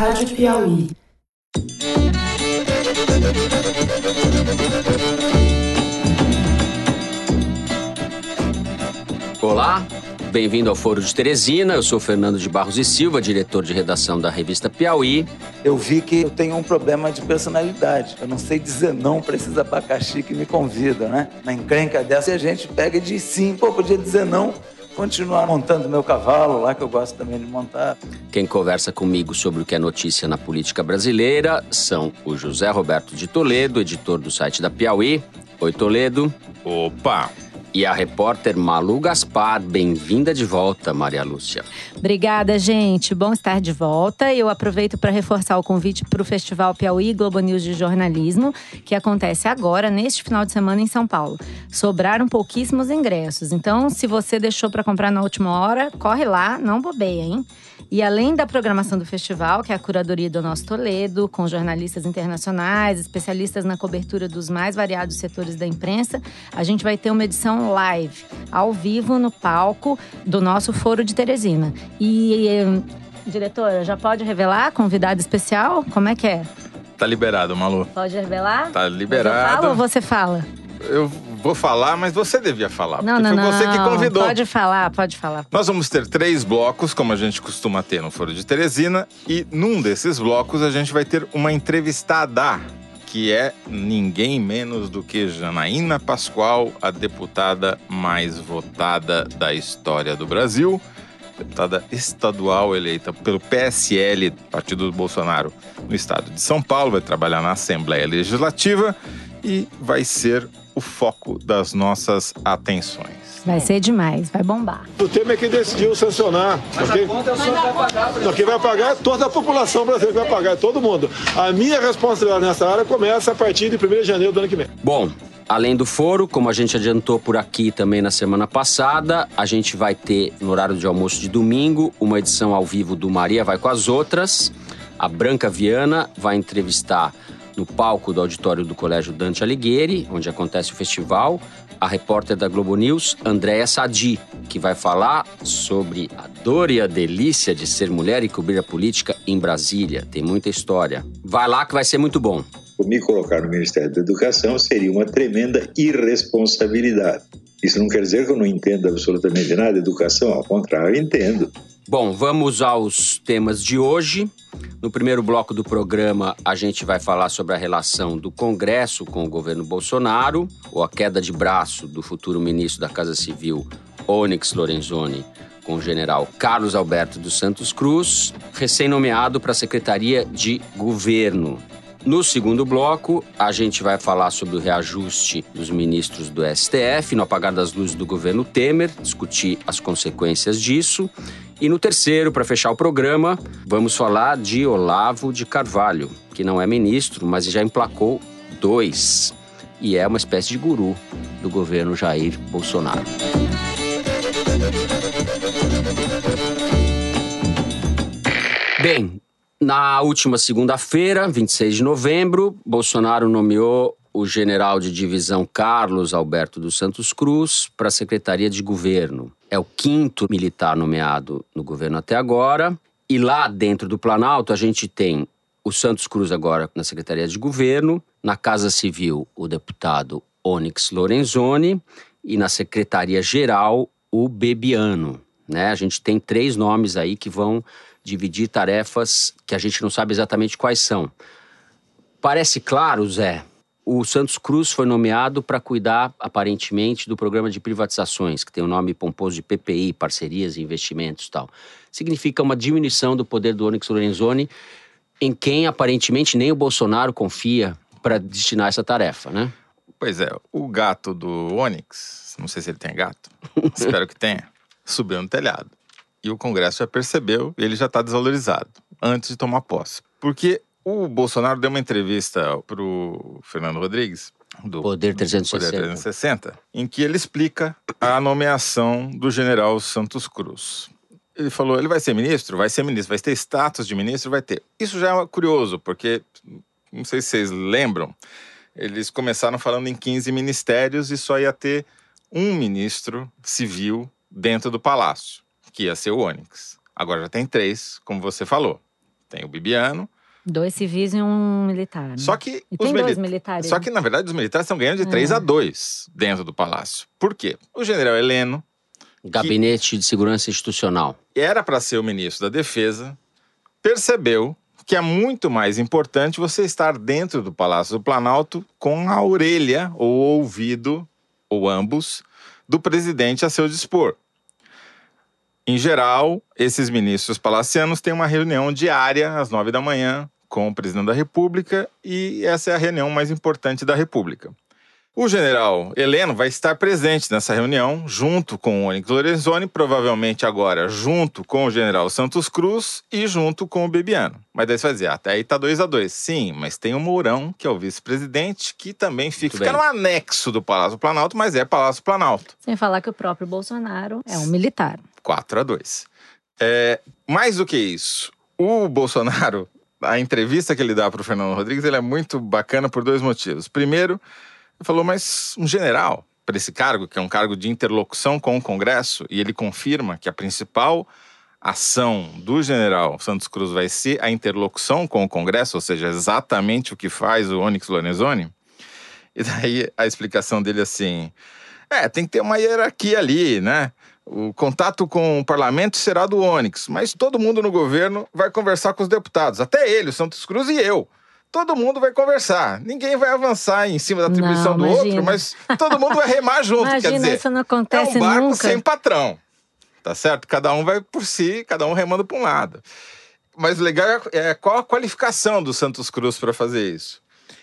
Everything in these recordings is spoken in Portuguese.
Rádio Piauí. Olá, bem-vindo ao Foro de Teresina. Eu sou Fernando de Barros e Silva, diretor de redação da revista Piauí. Eu vi que eu tenho um problema de personalidade. Eu não sei dizer não para esses abacaxi que me convidam, né? Na encrenca dessa, a gente pega e diz sim. Pô, podia dizer não continuar montando meu cavalo lá, que eu gosto também de montar. Quem conversa comigo sobre o que é notícia na política brasileira são o José Roberto de Toledo, editor do site da Piauí. Oi, Toledo. Opa! E a repórter Malu Gaspar, bem-vinda de volta, Maria Lúcia. Obrigada, gente. Bom estar de volta. Eu aproveito para reforçar o convite para o Festival Piauí Globo News de Jornalismo, que acontece agora, neste final de semana, em São Paulo. Sobraram pouquíssimos ingressos, então se você deixou para comprar na última hora, corre lá, não bobeia, hein? E além da programação do festival, que é a curadoria do nosso Toledo, com jornalistas internacionais, especialistas na cobertura dos mais variados setores da imprensa, a gente vai ter uma edição live, ao vivo, no palco do nosso Foro de Teresina. E, diretora, já pode revelar convidado especial? Como é que é? Tá liberado, Malu. Pode revelar? Tá liberado. Eu falo ou você fala? Eu vou falar, mas você devia falar. Não, não, foi não. você que convidou. Pode falar, pode falar. Nós vamos ter três blocos, como a gente costuma ter no Foro de Teresina, e num desses blocos a gente vai ter uma entrevistada, que é ninguém menos do que Janaína Pascoal, a deputada mais votada da história do Brasil, deputada estadual eleita pelo PSL, Partido do Bolsonaro, no estado de São Paulo, vai trabalhar na Assembleia Legislativa e vai ser o foco das nossas atenções. Vai ser demais, vai bombar. O Temer é que decidiu sancionar. Mas ok? a conta é o senhor que vai pagar. Não, quem vai pagar é toda a população brasileira que vai pagar, é todo mundo. A minha responsabilidade nessa área começa a partir de 1 de janeiro do ano que vem. Bom, além do foro, como a gente adiantou por aqui também na semana passada, a gente vai ter no horário de almoço de domingo uma edição ao vivo do Maria Vai com as Outras. A Branca Viana vai entrevistar no palco do auditório do Colégio Dante Alighieri, onde acontece o festival, a repórter da Globo News, Andréa Sadi, que vai falar sobre a dor e a delícia de ser mulher e cobrir a política em Brasília. Tem muita história. Vai lá que vai ser muito bom. Me colocar no Ministério da Educação seria uma tremenda irresponsabilidade. Isso não quer dizer que eu não entenda absolutamente nada de educação, ao contrário, entendo. Bom, vamos aos temas de hoje. No primeiro bloco do programa, a gente vai falar sobre a relação do Congresso com o governo Bolsonaro, ou a queda de braço do futuro ministro da Casa Civil, Onyx Lorenzoni, com o general Carlos Alberto dos Santos Cruz, recém-nomeado para a Secretaria de Governo. No segundo bloco, a gente vai falar sobre o reajuste dos ministros do STF, no apagar das luzes do governo Temer, discutir as consequências disso. E no terceiro, para fechar o programa, vamos falar de Olavo de Carvalho, que não é ministro, mas já emplacou dois. E é uma espécie de guru do governo Jair Bolsonaro. Bem, na última segunda-feira, 26 de novembro, Bolsonaro nomeou o general de divisão Carlos Alberto dos Santos Cruz para a Secretaria de Governo. É o quinto militar nomeado no governo até agora. E lá dentro do Planalto, a gente tem o Santos Cruz agora na Secretaria de Governo, na Casa Civil, o deputado Onyx Lorenzoni e na Secretaria Geral, o Bebiano. Né? A gente tem três nomes aí que vão dividir tarefas que a gente não sabe exatamente quais são. Parece claro, Zé, o Santos Cruz foi nomeado para cuidar, aparentemente, do programa de privatizações, que tem o nome pomposo de PPI, parcerias e investimentos tal. Significa uma diminuição do poder do Onyx Lorenzoni, em quem aparentemente nem o Bolsonaro confia para destinar essa tarefa, né? Pois é, o gato do Onyx, não sei se ele tem gato, espero que tenha, subiu no telhado. E o Congresso já percebeu e ele já está desvalorizado antes de tomar posse. Porque o Bolsonaro deu uma entrevista pro Fernando Rodrigues, do Poder 360. Poder 360, em que ele explica a nomeação do general Santos Cruz. Ele falou, ele vai ser ministro? Vai ser ministro. Vai ter status de ministro? Vai ter. Isso já é curioso, porque, não sei se vocês lembram, eles começaram falando em 15 ministérios e só ia ter um ministro civil dentro do palácio, que ia ser o Onyx. Agora já tem três, como você falou. tem o Bibiano. Dois civis e um militar. né? Só que E os tem dois mili- militares. Só né? que, na verdade, os militares estão ganhando de 3 É. a 2 dentro do palácio. Por quê? O general Heleno Gabinete de Segurança Institucional. era para ser o ministro da Defesa, percebeu que é muito mais importante você estar dentro do Palácio do Planalto com a orelha ou ouvido, ou ambos, do presidente a seu dispor. Em geral, esses ministros palacianos têm uma reunião diária às nove da manhã com o presidente da República e essa é a reunião mais importante da República. O general Heleno vai estar presente nessa reunião, junto com o Onyx Lorenzoni, provavelmente agora junto com o general Santos Cruz e junto com o Bebiano. Mas daí você vai dizer, "Ah, até aí tá 2 a 2 Sim, mas tem o Mourão, que é o vice-presidente, que também fica, fica no anexo do Palácio Planalto, mas é Palácio Planalto. Sem falar que o próprio Bolsonaro é um militar. 4 a 2 é, Mais do que isso, o Bolsonaro, a entrevista que ele dá para o Fernando Rodrigues, ele é muito bacana por dois motivos. Primeiro, ele falou, mas um general para esse cargo, que é um cargo de interlocução com o Congresso, e ele confirma que a principal ação do general Santos Cruz vai ser a interlocução com o Congresso, ou seja, exatamente o que faz o Onyx Lorenzoni. E daí a explicação dele é assim: é, tem que ter uma hierarquia ali, né? O contato com o parlamento será do Onyx, mas todo mundo no governo vai conversar com os deputados, até ele, o Santos Cruz e eu. Todo mundo vai conversar. Ninguém vai avançar em cima da atribuição Não, do outro, mas todo mundo vai remar junto. quer Imagina, dizer, isso não é acontece um barco nunca. sem patrão. Tá certo? Cada um vai por si, cada um remando para um lado. Mas o legal é é qual a qualificação do Santos Cruz para fazer isso.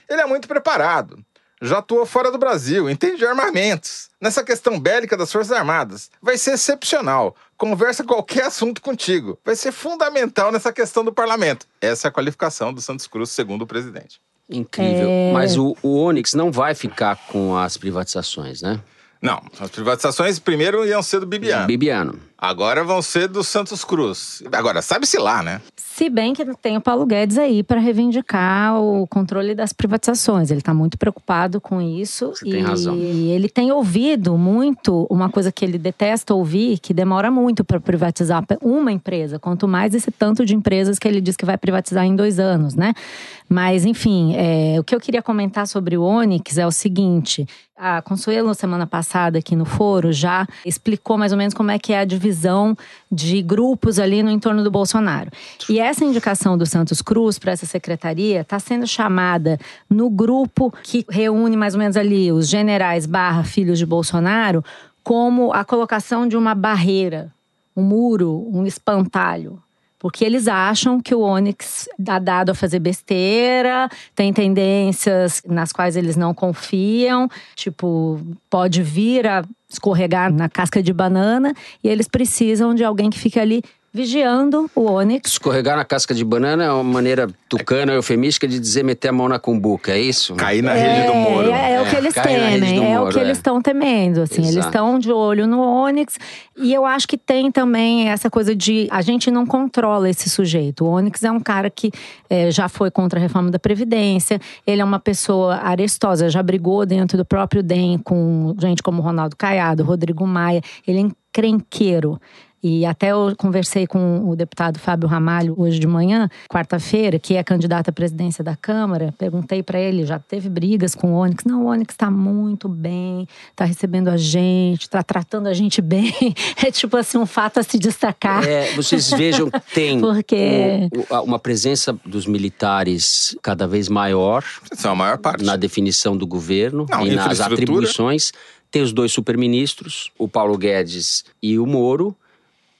Ele é muito preparado. Já atuou fora do Brasil, entende de armamentos. Nessa questão bélica das Forças Armadas, vai ser excepcional. Conversa qualquer assunto contigo. Vai ser fundamental nessa questão do parlamento. Essa é a qualificação do Santos Cruz, segundo o presidente. Incrível. É. Mas o, o Onyx não vai ficar com as privatizações, né? Não, as privatizações primeiro iam ser do Bibiano. Bibiano. Agora vão ser do Santos Cruz. Agora, sabe-se lá, né? Se bem que tem o Paulo Guedes aí para reivindicar o controle das privatizações. Ele está muito preocupado com isso. Você e tem razão. ele tem ouvido muito uma coisa que ele detesta ouvir, que demora muito para privatizar uma empresa, quanto mais esse tanto de empresas que ele diz que vai privatizar em dois anos, né? Mas, enfim, é, o que eu queria comentar sobre o Onyx é o seguinte: a Consuelo, semana passada, aqui no foro, já explicou mais ou menos como é que é a divisão de grupos ali no entorno do Bolsonaro. E essa indicação do Santos Cruz para essa secretaria está sendo chamada no grupo que reúne mais ou menos ali os generais barra filhos de Bolsonaro como a colocação de uma barreira, um muro, um espantalho. Porque eles acham que o Onyx dá dado a fazer besteira, tem tendências nas quais eles não confiam, tipo, pode vir a escorregar na casca de banana, e eles precisam de alguém que fique ali vigiando o Onyx. Escorregar na casca de banana é uma maneira tucana, eufemística de dizer meter a mão na cumbuca, é isso? Cair na rede do Moro. É, é o que É, eles rede do temem, é o que é. eles estão temendo, assim. Eles Exato. estão de olho no Onyx. E eu acho que tem também essa coisa de a gente não controla esse sujeito. O Onyx é um cara que é, já foi contra a reforma da Previdência, ele é uma pessoa arestosa, já brigou dentro do próprio DEM com gente como Ronaldo Caiado, Rodrigo Maia. Ele é encrenqueiro. E até eu conversei com o deputado Fábio Ramalho hoje de manhã, quarta-feira, que é candidato à presidência da Câmara. Perguntei para ele, já teve brigas com o Onyx? Não, o Onyx está muito bem, está recebendo a gente, está tratando a gente bem. É tipo assim, um fato a se destacar. É, vocês vejam que tem Porque- uma presença dos militares cada vez maior São a maior parte. na definição do governo Não, e nas atribuições. Tem os dois superministros, o Paulo Guedes e o Moro,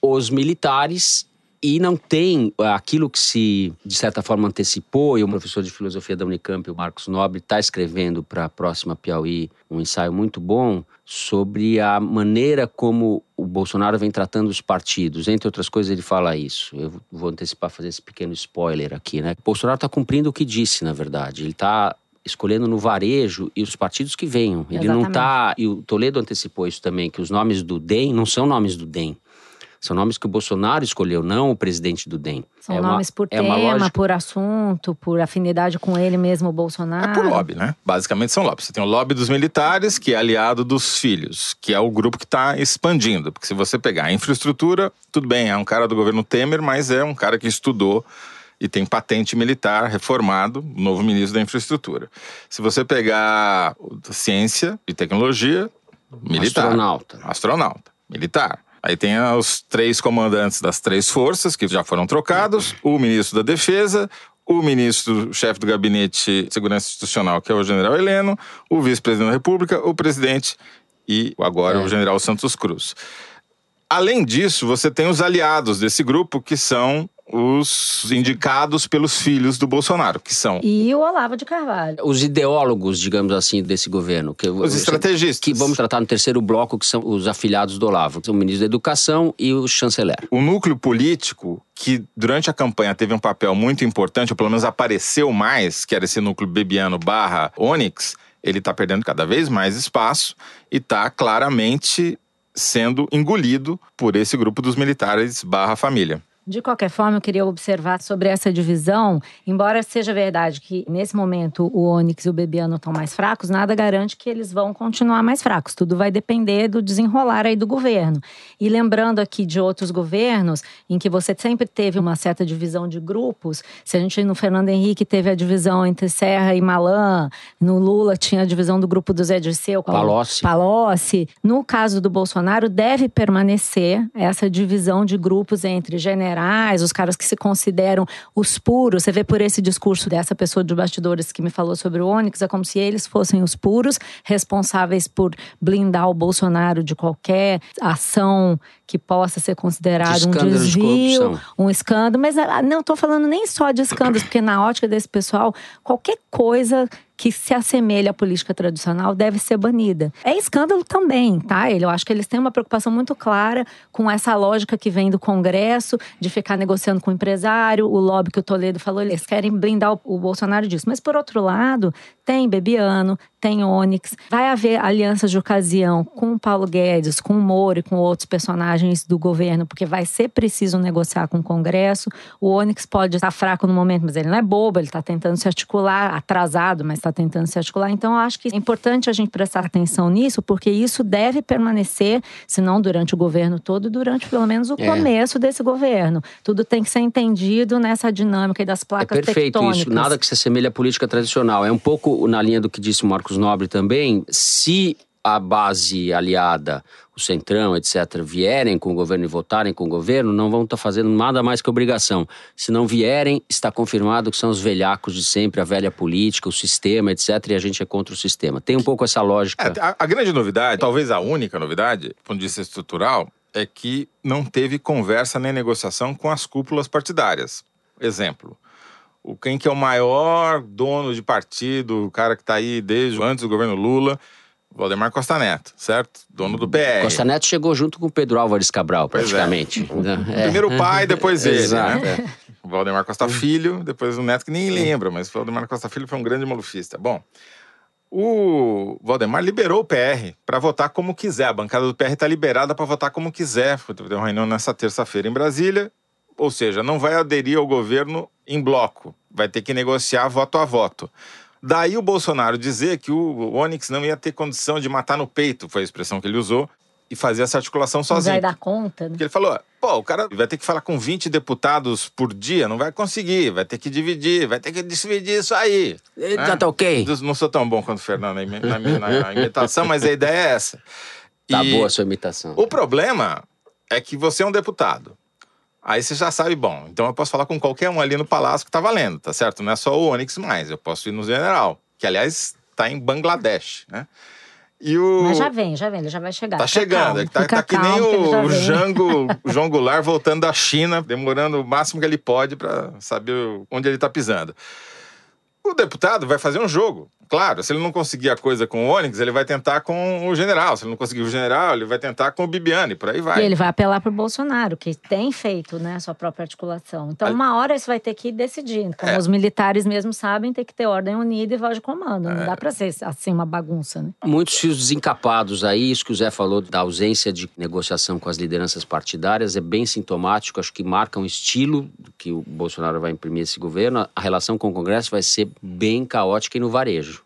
os militares, e não tem aquilo que se, de certa forma, antecipou, e o professor de filosofia da Unicamp, o Marcos Nobre, está escrevendo para a próxima Piauí um ensaio muito bom sobre a maneira como o Bolsonaro vem tratando os partidos. Entre outras coisas, ele fala isso. Eu vou antecipar, fazer esse pequeno spoiler aqui, né? O Bolsonaro está cumprindo o que disse, na verdade. Ele está escolhendo no varejo e os partidos que venham. Ele não Exatamente. está. E o Toledo antecipou isso também, que os nomes do DEM não são nomes do DEM. São nomes que o Bolsonaro escolheu, não o presidente do DEM. São É uma- nomes por é uma tema, lógica- por assunto, por afinidade com ele mesmo, o É Bolsonaro. por lobby, né? Basicamente são lobbies. Você tem o lobby dos militares, que é aliado dos filhos, que é o grupo que está expandindo. Porque se você pegar a infraestrutura, tudo bem, é um cara do governo Temer, mas é um cara que estudou e tem patente militar reformado, novo ministro da infraestrutura. Se você pegar ciência e tecnologia, militar. Astronauta. Astronauta, militar. Aí tem os três comandantes das três forças, que já foram trocados, o ministro da Defesa, o ministro-chefe do Gabinete de Segurança Institucional, que é o general Heleno, o vice-presidente da República, o presidente e agora É. o general Santos Cruz. Além disso, você tem os aliados desse grupo, que são os indicados pelos filhos do Bolsonaro, que são E o Olavo de Carvalho. Os ideólogos, digamos assim, desse governo. Que, os estrategistas. Que vamos tratar no terceiro bloco, que são os afiliados do Olavo. que são O ministro da Educação e o chanceler. o núcleo político que durante a campanha teve um papel muito importante, ou pelo menos apareceu mais, que era esse núcleo bebiano barra Onyx, ele está perdendo cada vez mais espaço e está claramente sendo engolido por esse grupo dos militares barra família. De qualquer forma, eu queria observar sobre essa divisão. Embora seja verdade que, nesse momento, o Onyx e o Bebiano estão mais fracos, nada garante que eles vão continuar mais fracos. Tudo vai depender do desenrolar aí do governo. E lembrando aqui de outros governos, em que você sempre teve uma certa divisão de grupos. Se a gente no Fernando Henrique teve a divisão entre Serra e Malan, no Lula tinha a divisão do grupo do Zé Dirceu. com- Palocci. Palocci. No caso do Bolsonaro, deve permanecer essa divisão de grupos entre generais, os caras que se consideram os puros. Você vê por esse discurso dessa pessoa de bastidores que me falou sobre o Onyx, é como se eles fossem os puros, responsáveis por blindar o Bolsonaro de qualquer ação que possa ser considerada De um de desvio, corrupção. um escândalo. Mas ah, não estou falando nem só de escândalos, porque na ótica desse pessoal, qualquer coisa que se assemelha à política tradicional deve ser banida. É escândalo também, tá? Eu acho que eles têm uma preocupação muito clara com essa lógica que vem do Congresso, de ficar negociando com o empresário, o lobby que o Toledo falou, eles querem blindar o Bolsonaro disso. Mas, por outro lado, tem Bebiano, tem Onyx, vai haver alianças de ocasião com o Paulo Guedes, com o Moro e com outros personagens do governo, porque vai ser preciso negociar com o Congresso. O Onyx pode estar fraco no momento, mas ele não é bobo, ele está tentando se articular, atrasado, mas está tentando se articular. Então, eu acho que é importante a gente prestar atenção nisso, porque isso deve permanecer, se não durante o governo todo, durante pelo menos o É. começo desse governo. Tudo tem que ser entendido nessa dinâmica das É placas perfeito tectônicas. isso. Nada que se assemelhe à política tradicional. É um pouco na linha do que disse o Marcos Nobre também. Se a base aliada, o Centrão, etc., vierem com o governo e votarem com o governo, não vão estar fazendo nada mais que obrigação. Se não vierem, está confirmado que são os velhacos de sempre, a velha política, o sistema, etc., e a gente é contra o sistema. Tem um pouco essa lógica. É, a, a grande novidade, talvez a única novidade, do ponto de vista estrutural, é que não teve conversa nem negociação com as cúpulas partidárias. Exemplo, o quem que é o maior dono de partido, o cara que está aí desde antes do governo Lula, Valdemar Costa Neto, certo? Dono do PR. Costa Neto chegou junto com o Pedro Álvares Cabral, é. praticamente. É. Primeiro o pai, depois ele, Exato, né? O Valdemar Costa Filho, depois o neto que nem lembra, mas o Valdemar Costa Filho foi um grande malufista. Bom, o Valdemar liberou o PR para votar como quiser. A bancada do PR está liberada para votar como quiser. Foi ter uma reunião nessa terça-feira em Brasília. Ou seja, não vai aderir ao governo em bloco. Vai ter que negociar voto a voto. Daí o Bolsonaro dizer que o Onyx não ia ter condição de matar no peito, foi a expressão que ele usou, e fazer essa articulação Não sozinho. vai dar conta, né? Porque ele falou: pô, o cara vai ter que falar com 20 deputados por dia, não vai conseguir, vai ter que dividir, vai ter que dividir isso aí. Tá, tá ok. Não sou tão bom quanto o Fernando na, imi- na, na imitação, mas a ideia é essa. Tá E boa a sua imitação. O problema é que você é um deputado. Aí você já sabe, bom, então eu posso falar com qualquer um ali no palácio que tá valendo, tá certo? Não é só o Onyx mais, eu posso ir no general, que aliás tá em Bangladesh, né? E o... Mas já vem, já vem, ele já vai chegar. Tá Fica chegando, calmo, tá, tá que nem o, o. Jango, o João Goulart voltando da China, demorando o máximo que ele pode para saber onde ele tá pisando. O deputado vai fazer um jogo. Claro, se ele não conseguir a coisa com o Onyx, ele vai tentar com o general. Se ele não conseguir o general, ele vai tentar com o Bibiani, por aí vai. E ele vai apelar pro Bolsonaro, que tem feito né, a sua própria articulação. Então, uma hora isso vai ter que decidir. Como É. os militares mesmo sabem, tem que ter ordem unida e voz de comando. Não dá pra ser assim uma bagunça, né? Muitos fios desencapados aí, isso que o Zé falou da ausência de negociação com as lideranças partidárias é bem sintomático, acho que marca um estilo que o Bolsonaro vai imprimir esse governo. A relação com o Congresso vai ser bem caótica e no varejo.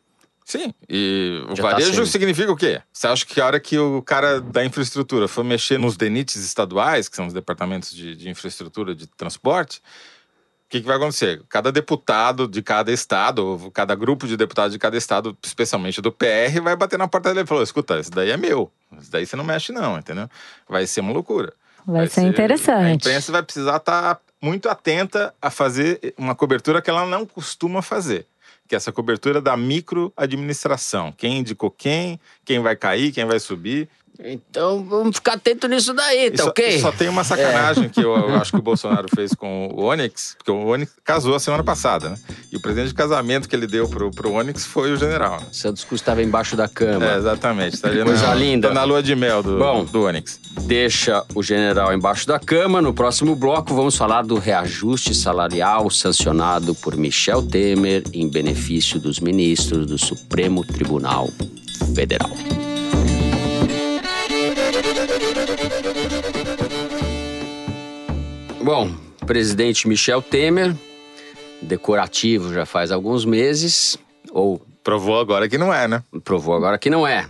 Sim, e o Já tá varejo sendo. significa o quê? Você acha que a hora que o cara da infraestrutura for mexer nos DENITs estaduais, que são os departamentos de, de infraestrutura de transporte, que, que vai acontecer? Cada deputado de cada estado, ou cada grupo de deputados de cada estado, especialmente do PR, vai bater na porta dele e falar: escuta, isso daí é meu. Isso daí você não mexe, não, entendeu? Vai ser uma loucura. Vai, ser, interessante. A imprensa vai precisar estar muito atenta a fazer uma cobertura que ela não costuma fazer. Que é essa cobertura da microadministração. Quem indicou quem, quem vai cair, quem vai subir. Então vamos ficar atento nisso daí, tá só, ok? só tem uma sacanagem que eu, eu acho que o Bolsonaro fez com o Onyx, porque o Onyx casou a semana passada, né? E o presente de casamento que ele deu pro, pro Onyx foi o general. né? Santos Cruz estava embaixo da cama. É, exatamente. Tá ali Coisa na, linda. tá na lua de mel do, Bom. do Onyx. Deixa o general embaixo da cama. No próximo bloco, vamos falar do reajuste salarial sancionado por Michel Temer em benefício dos ministros do Supremo Tribunal Federal. Bom, presidente Michel Temer, decorativo já faz alguns meses, ou Provou agora que não é, né? provou agora que não é.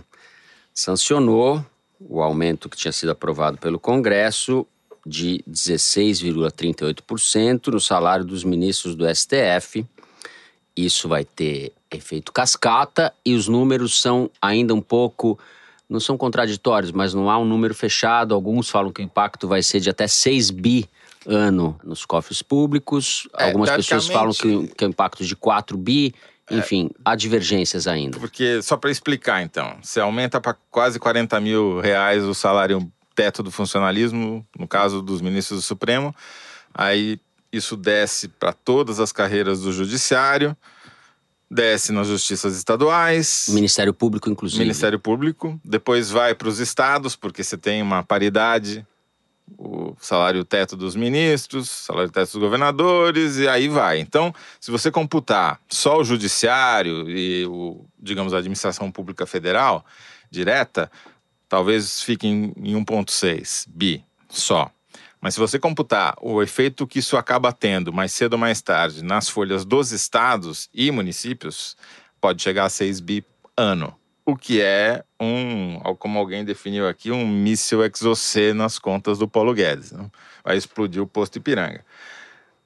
Sancionou o aumento que tinha sido aprovado pelo Congresso de 16,38% no salário dos ministros do STF. Isso vai ter efeito cascata e os números são ainda um pouco. Não são contraditórios, mas não há um número fechado. Alguns falam que o impacto vai ser de até 6 bi ano nos cofres públicos. É, Algumas pessoas falam que, que é um impacto de 4 bi. Enfim, há divergências ainda. Porque, só para explicar então, você aumenta para quase 40 mil reais o salário teto do funcionalismo, no caso dos ministros do Supremo, aí isso desce para todas as carreiras do Judiciário, desce nas justiças estaduais, Ministério Público, inclusive. Ministério Público, depois vai para os estados, porque você tem uma paridade, o salário teto dos ministros, salário teto dos governadores, e aí vai. Então, se você computar só o judiciário e o, digamos, a administração pública federal direta, talvez fique em, em 1,6 bi só. Mas se você computar o efeito que isso acaba tendo mais cedo ou mais tarde nas folhas dos estados e municípios, pode chegar a 6 bi ano. O que é um, como alguém definiu aqui, um míssil exocê nas contas do Paulo Guedes. né? Vai explodir o posto Ipiranga.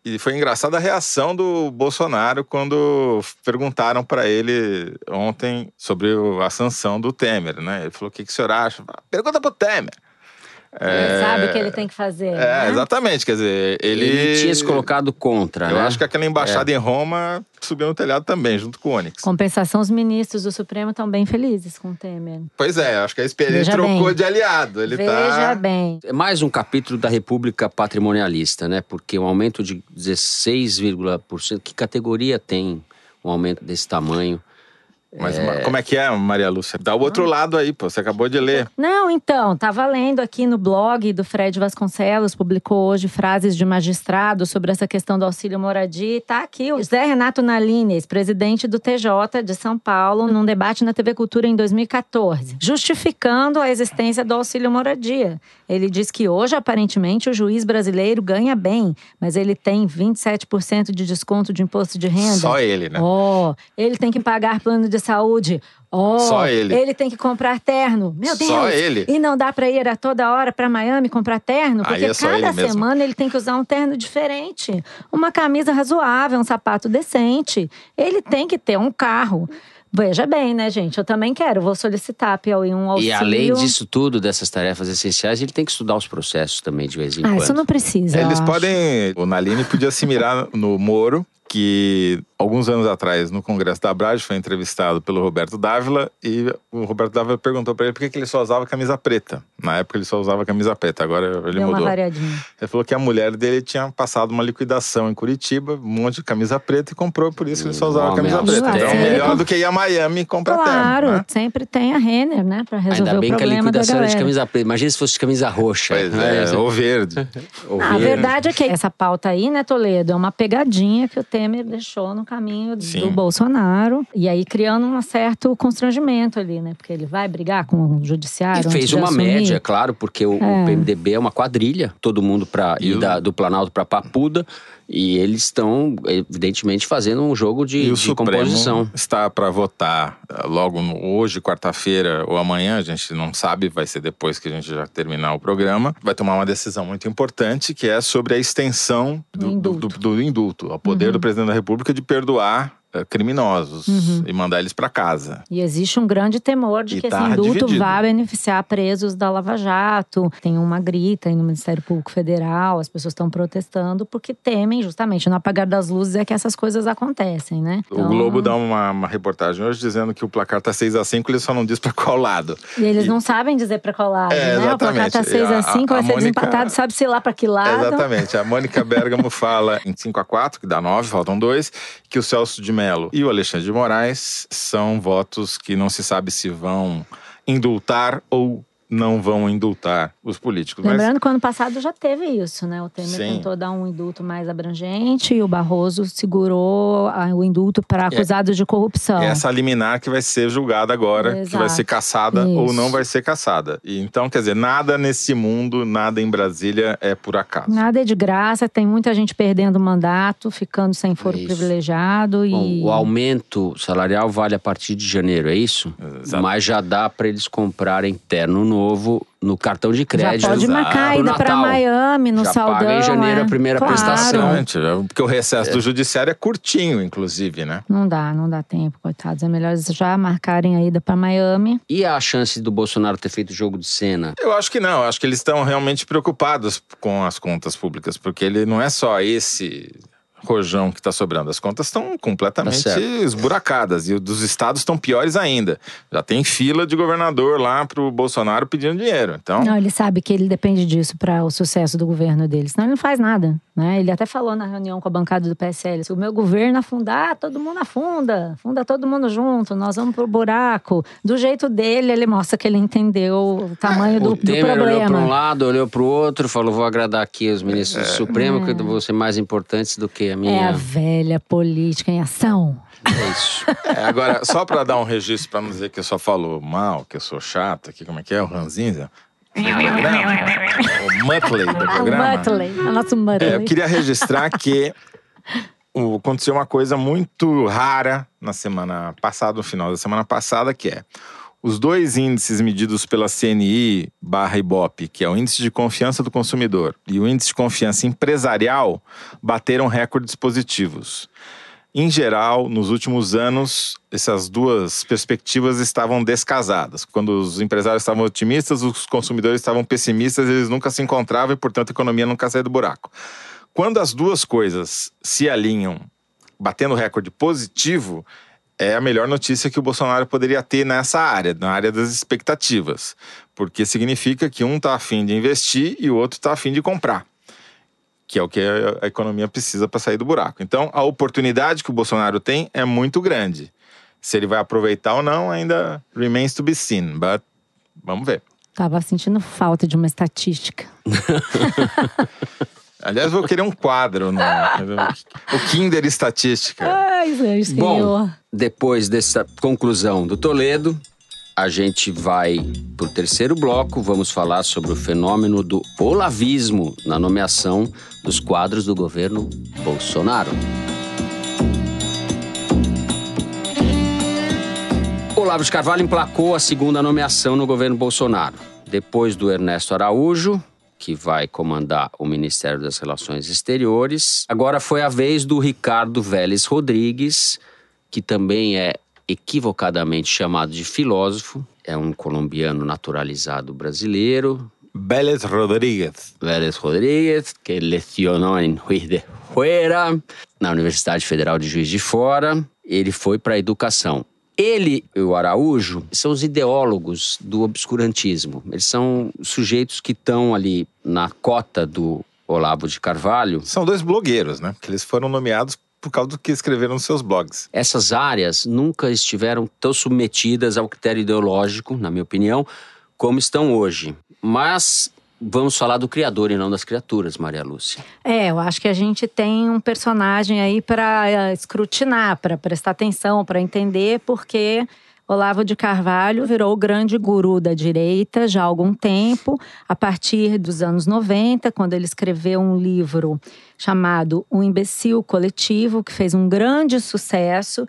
E foi engraçada a reação do Bolsonaro quando perguntaram para ele ontem sobre o- a sanção do Temer, né? Ele falou: o que, que o senhor acha? Pergunta pro Temer. Ele sabe o que ele tem que fazer. É, né? exatamente. Quer dizer, ele. Ele, tinha se colocado contra, Eu né? acho que aquela embaixada em Roma subiu no telhado também, junto com o Onyx. Compensação, os ministros do Supremo estão bem felizes com o Temer. Pois é, acho que a experiência trocou bem. de aliado. Ele Veja tá. bem. É mais um capítulo da República Patrimonialista, né? Porque um aumento de 16,%. Que categoria tem um aumento desse tamanho? Mas ma- como é que é, Maria Lúcia? Dá o outro lado aí, pô. Você acabou de ler. Não, então, tava lendo aqui no blog do Fred Vasconcelos, publicou hoje frases de magistrado sobre essa questão do auxílio moradia. E tá aqui o José Renato Nalines, presidente do TJ de São Paulo, num debate na TV Cultura em 2014, justificando a existência do auxílio moradia. Ele diz que hoje, aparentemente, o juiz brasileiro ganha bem, mas ele tem 27% de desconto de imposto de renda. Só ele, né? Ó, ele tem que pagar plano de saúde. Ó, Só ele. Ele tem que comprar terno. Meu Deus. Só ele. E não dá pra ir a toda hora pra Miami comprar terno, porque é cada ele mesmo. semana ele tem que usar um terno diferente, uma camisa razoável, um sapato decente. Ele tem que ter um carro. Veja bem, né, gente? Eu também quero. Vou solicitar a Piauí um auxílio. E além disso tudo, dessas tarefas essenciais, ele tem que estudar os processos também de vez em Ah, quando. isso não precisa. eu Eles acho. podem. O Naline podia se mirar no Moro, que alguns anos atrás, no Congresso da Abrage, foi entrevistado pelo Roberto Dávila e o Roberto Dávila perguntou para ele por que ele só usava camisa preta. Na época ele só usava camisa preta, agora ele Deu uma mudou. variadinha. Ele falou que a mulher dele tinha passado uma liquidação em Curitiba, um monte de camisa preta e comprou, por isso ele só usava Hum, camisa preta. Então, austero. melhor do que ir a Miami e comprar Claro, terno. Né? sempre tem a Renner, né? Pra resolver Ainda o bem que a problema da liquidação era de camisa preta. Imagina se fosse de camisa roxa. Pois né? é, ou verde. Ou Ah, A verde. verdade é que essa pauta aí, né, Toledo, é uma pegadinha que o Temer deixou no caminho Sim. do Bolsonaro. E aí criando um certo constrangimento ali, né? Porque ele vai brigar com o judiciário. E antes fez de uma assumir. média, claro, porque o, o É. PMDB é uma quadrilha, todo mundo para ir o- da- do Planalto para Papuda. E eles estão, evidentemente, fazendo um jogo de, E o de Supremo composição. está para votar eh, logo no- hoje, quarta-feira ou amanhã, a gente não sabe, vai ser depois que a gente já terminar o programa. Vai tomar uma decisão muito importante que é sobre a extensão do, Do do, do- do indulto, ao poder do presidente da República de perdoar eh, criminosos e mandar eles para casa. E existe um grande temor de E que tá esse indulto dividido. vá beneficiar presos da Lava Jato. Tem uma grita aí no Ministério Público Federal, as pessoas estão protestando porque temem justamente no apagar das luzes é que essas coisas acontecem, né? O Globo dá uma, uma reportagem hoje dizendo que o placar tá 6 a 5 ele só não diz para qual lado. E eles E- não sabem dizer pra qual lado, É, né? O placar tá 6 E a a- 5, vai a ser Mônica- desempatado, sabe-se lá pra que lado. Exatamente. A Mônica Bergamo fala em 5 a 4 que dá 9, faltam dois, que o Celso de Mello e o Alexandre de Moraes são votos que não se sabe se vão indultar ou não vão indultar os políticos. Mas Lembrando que o ano passado já teve isso, né? O Temer Sim. tentou dar um indulto mais abrangente e o Barroso segurou ah, o indulto para acusados de corrupção. é essa liminar que vai ser julgada agora, que vai Exato. ser caçada ou Isso. não vai ser caçada. E então, quer dizer, nada nesse mundo, nada em Brasília é por acaso. Nada é de graça, tem muita gente perdendo mandato, ficando sem foro É privilegiado Bom, e o aumento salarial vale a partir de janeiro, é isso? Exato. Mas já dá para eles comprarem terno novo no cartão de já crédito. pode exato. marcar a Pro ida para. Miami no Já saldão. paga em janeiro é. a primeira Claro. prestação. Exatamente, porque o recesso do judiciário é curtinho, inclusive, né? Não dá, não dá tempo, coitados. É melhor eles já marcarem a ida para Miami. E a chance do Bolsonaro ter feito jogo de cena? Eu acho que não, eu acho que eles estão realmente preocupados com as contas públicas, porque ele não é só esse rojão que está sobrando. As contas estão completamente Tá esburacadas e o dos estados estão piores ainda. Já tem fila de governador lá pro Bolsonaro pedindo dinheiro. Então, Não, ele sabe que ele depende disso para o sucesso do governo dele, senão ele não faz nada. Né? Ele até falou na reunião com a bancada do PSL: se o meu governo afundar, todo mundo afunda, afunda todo mundo junto, nós vamos pro buraco. Do jeito dele, ele mostra que ele entendeu o tamanho do, o do Temer olhou para um problema. lado, olhou para o outro, falou: vou agradar aqui os ministros do Supremo, que vão ser mais importantes do que a É a minha. velha política em ação. É isso. é, agora, só para dar um registro, para não dizer que eu só falo mal, que eu sou chato, aqui como é que é, o Ranzinza? programa, o Muttley do O programa. Muttley, o nosso Muttley. É, eu queria registrar que o- aconteceu uma coisa muito rara na semana passada, no final da semana passada, que é os dois índices medidos pela CNI barra Ibope, que é o índice de confiança do consumidor e o índice de confiança empresarial, bateram recordes positivos. Em geral, nos últimos anos, essas duas perspectivas estavam descasadas. Quando os empresários estavam otimistas, os consumidores estavam pessimistas, eles nunca se encontravam e, portanto, a economia nunca saía do buraco. Quando as duas coisas se alinham, batendo recorde positivo, é a melhor notícia que o Bolsonaro poderia ter nessa área, na área das expectativas. Porque significa que um está afim de investir e o outro está afim de comprar que é o que a economia precisa para sair do buraco. Então, a oportunidade que o Bolsonaro tem é muito grande. Se ele vai aproveitar ou não, ainda remains to be seen, but vamos ver. Tava sentindo falta de uma estatística. Aliás, vou querer um quadro no o Kinder Estatística. Ai, Senhor. Bom, depois dessa conclusão do Toledo, a gente vai para o terceiro bloco. Vamos falar sobre o fenômeno do olavismo na nomeação dos quadros do governo Bolsonaro. Olavo de Carvalho emplacou a segunda nomeação no governo Bolsonaro. Depois do Ernesto Araújo, que vai comandar o Ministério das Relações Exteriores, agora foi a vez do Ricardo Vélez Rodrigues, que também é equivocadamente chamado de filósofo, é um colombiano naturalizado brasileiro, Vélez Rodrigues. Vélez Rodrigues, que lecionou em Juiz de Fora, na Universidade Federal de Juiz de Fora. Ele foi para a educação. Ele e o Araújo são os ideólogos do obscurantismo. Eles são sujeitos que estão ali na cota do Olavo de Carvalho. São dois blogueiros, né? Que eles foram nomeados por causa do que escreveram nos seus blogs. Essas áreas nunca estiveram tão submetidas ao critério ideológico, na minha opinião, como estão hoje. Mas vamos falar do criador e não das criaturas, Maria Lúcia. É, eu acho que a gente tem um personagem aí para escrutinar, para prestar atenção, para entender, porque Olavo de Carvalho virou o grande guru da direita já há algum tempo, a partir dos anos 90, quando ele escreveu um livro chamado O Imbecil Coletivo, que fez um grande sucesso.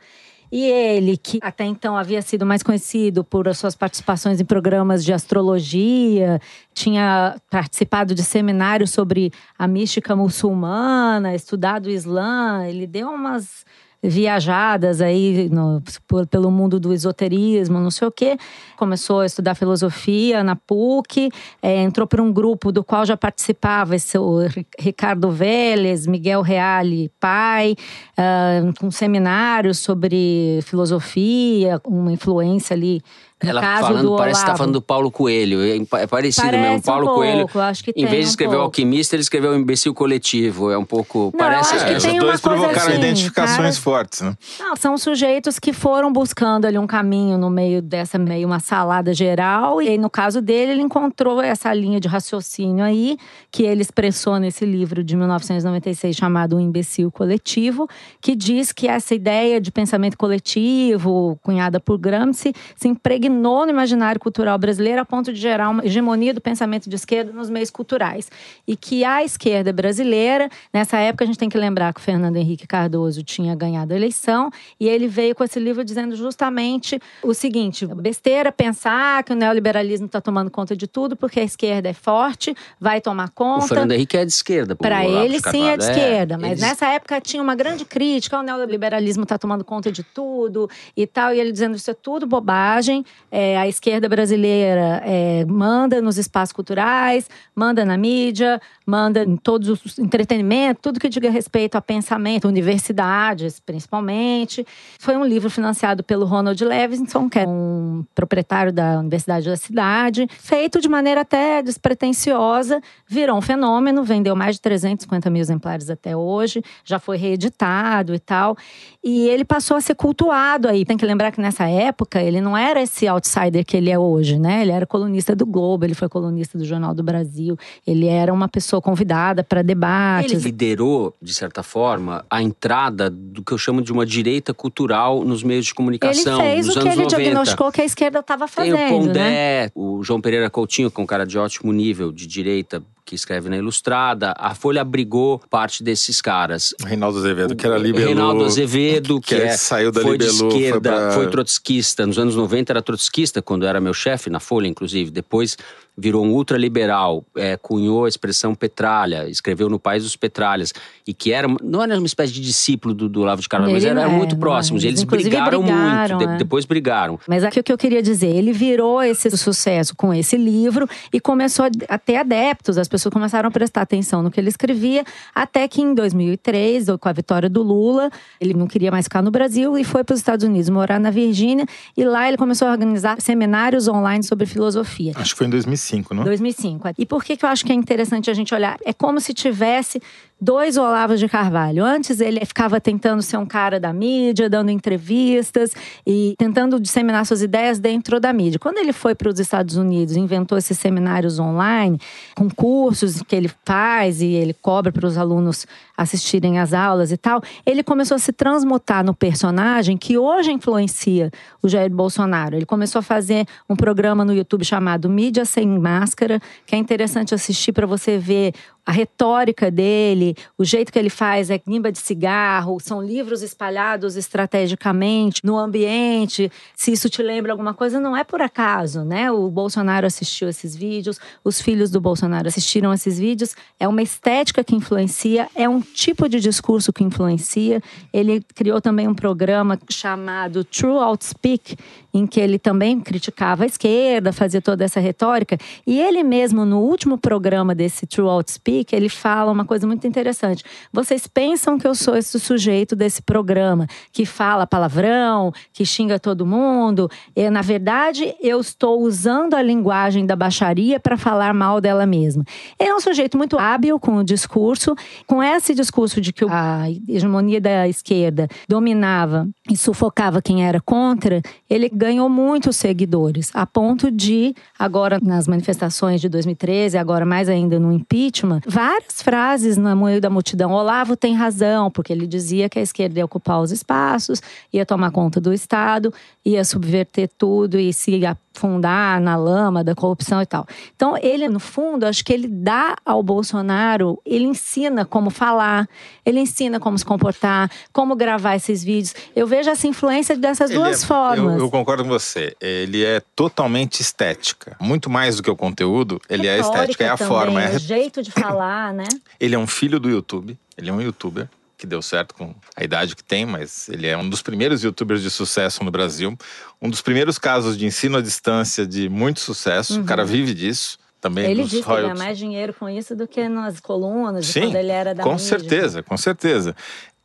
E ele, que até então havia sido mais conhecido por suas participações em programas de astrologia, tinha participado de seminários sobre a mística muçulmana, estudado o Islã, ele deu umas viajadas aí no, pelo mundo do esoterismo, não sei o quê. Começou a estudar filosofia na PUC, é, entrou para um grupo do qual já participava esse, o Ricardo Vélez, Miguel Reale, pai, uh, com seminários sobre filosofia, uma influência ali Ela caso falando, do parece que tá Olavo. falando do Paulo Coelho. É parecido Parece mesmo. Paulo um Coelho, pouco, acho que em vez de um escrever o pouco. alquimista, ele escreveu o imbecil coletivo. É um pouco. Não, parece. acho que É, os tem uma dois provocaram assim, identificações cara. fortes, né? Não, são sujeitos que foram buscando ali um caminho no meio dessa meio uma salada geral. E no caso dele, ele encontrou essa linha de raciocínio aí, que ele expressou nesse livro de 1996 chamado O Imbecil Coletivo, que diz que essa ideia de pensamento coletivo, cunhada por Gramsci, se impregnou no imaginário cultural brasileiro a ponto de gerar uma hegemonia do pensamento de esquerda nos meios culturais. E que a esquerda brasileira, nessa época a gente tem que lembrar que o Fernando Henrique Cardoso tinha ganhado a eleição e ele veio com esse livro dizendo justamente o seguinte: besteira pensar que o neoliberalismo está tomando conta de tudo porque a esquerda é forte, vai tomar O conta. Fernando Henrique é de esquerda. Para o ele, sim, é de Carvalho. esquerda. Mas eles- nessa época tinha uma grande crítica: o neoliberalismo está tomando conta de tudo e tal. E ele dizendo isso é tudo bobagem. É, a esquerda brasileira é, manda nos espaços culturais, manda na mídia, manda em todos os entretenimento, tudo que diga respeito a pensamento, universidades, principalmente. Foi um livro financiado pelo Ronald Levinson, que é um proprietário da Universidade da Cidade, feito de maneira até despretensiosa, virou um fenômeno, vendeu mais de 350 mil exemplares até hoje, já foi reeditado e tal. E ele passou a ser cultuado aí. Tem que lembrar que nessa época ele não era esse outsider que ele é hoje, né? Ele era colunista do Globo, ele foi colunista do Jornal do Brasil, ele era uma pessoa convidada para Ele debates. liderou, de certa forma, a entrada do que eu chamo de uma direita cultural nos meios de Ele comunicação fez nos o que ele 90. diagnosticou que a esquerda estava Tem o fazendo, Pondé, né? o João Pereira Coutinho, que é um cara de ótimo nível, de direita, que escreve na Ilustrada. A Folha abrigou parte desses caras. Reinaldo Azevedo, que era libelô. Reinaldo Azevedo, que, que é, saiu da foi de Libelô, foi esquerda, pra- foi trotskista. Nos anos 90 era trotskista, quando era meu chefe, na Folha, inclusive. Depois virou um ultraliberal, é, cunhou a expressão petralha, escreveu no País dos Petralhas. E que era, não era uma espécie de discípulo do, do Olavo de Carvalho, mas eram é, muito não é. próximos. Eles, brigaram, brigaram, muito, de- é. depois brigaram. Mas aqui o que eu queria dizer, ele virou esse sucesso com esse livro e começou a a ter adeptos, as pessoas começaram a prestar atenção no que ele escrevia, até que em 2003, com a vitória do Lula, ele não queria mais ficar no Brasil e foi para os Estados Unidos morar na Virgínia e lá ele começou a organizar seminários online sobre filosofia. Acho que foi em 2005, não? 2005. E por que, que eu acho que é interessante a gente olhar? É como se tivesse dois Olavos de Carvalho. Antes ele ficava tentando ser um cara da mídia, dando entrevistas e tentando disseminar suas ideias dentro da mídia. Quando ele foi para os Estados Unidos, inventou esses seminários online, com cursos que ele faz e ele cobra para os alunos assistirem às aulas e tal, ele começou a se transmutar no personagem que hoje influencia o Jair Bolsonaro. Ele começou a fazer um programa no YouTube chamado Mídia Sem Máscara, que é interessante assistir para você ver a retórica dele, o jeito que ele faz é guimba de cigarro, são livros espalhados estrategicamente no ambiente. Se isso te lembra alguma coisa, não é por acaso, né? O Bolsonaro assistiu esses vídeos, os filhos do Bolsonaro assistiram esses vídeos. É uma estética que influencia, é um tipo de discurso que influencia. Ele criou também um programa chamado True Outspeak, em que ele também criticava a esquerda, fazia toda essa retórica. E ele mesmo, no último programa desse True Outspeak, ele fala uma coisa muito interessante. Vocês pensam que eu sou esse sujeito desse programa, que fala palavrão, que xinga todo mundo. E, na verdade, eu estou usando a linguagem da baixaria para falar mal dela mesma. Ele é um sujeito muito hábil com o discurso, com esse discurso de que a hegemonia da esquerda dominava e sufocava quem era contra, ele ganhou muitos seguidores, a ponto de, agora nas manifestações de 2013, agora mais ainda no impeachment, várias frases no meio da multidão. Olavo tem razão, porque ele dizia que a esquerda ia ocupar os espaços, ia tomar conta do Estado, ia subverter tudo e se afundar na lama da corrupção e tal. Então, ele, no fundo, acho que ele dá ao Bolsonaro, ele ensina como falar, ele ensina como se comportar, como gravar esses vídeos. Eu vejo essa influência dessas Ele duas é- formas. Eu, eu concordo com você. Ele é totalmente estética. Muito mais do que o conteúdo, ele é Retórica estética, é a também, forma. É O jeito de falar, né? Ele é um filho do YouTube. Ele é um youtuber que deu certo com a idade que tem, mas ele é um dos primeiros youtubers de sucesso no Brasil. Um dos primeiros casos de ensino à distância de muito sucesso. O cara vive disso. Também Uhum. Ele disse que ganha mais dinheiro com isso do que nas colunas, Sim, quando ele era da com mídia. certeza, com certeza.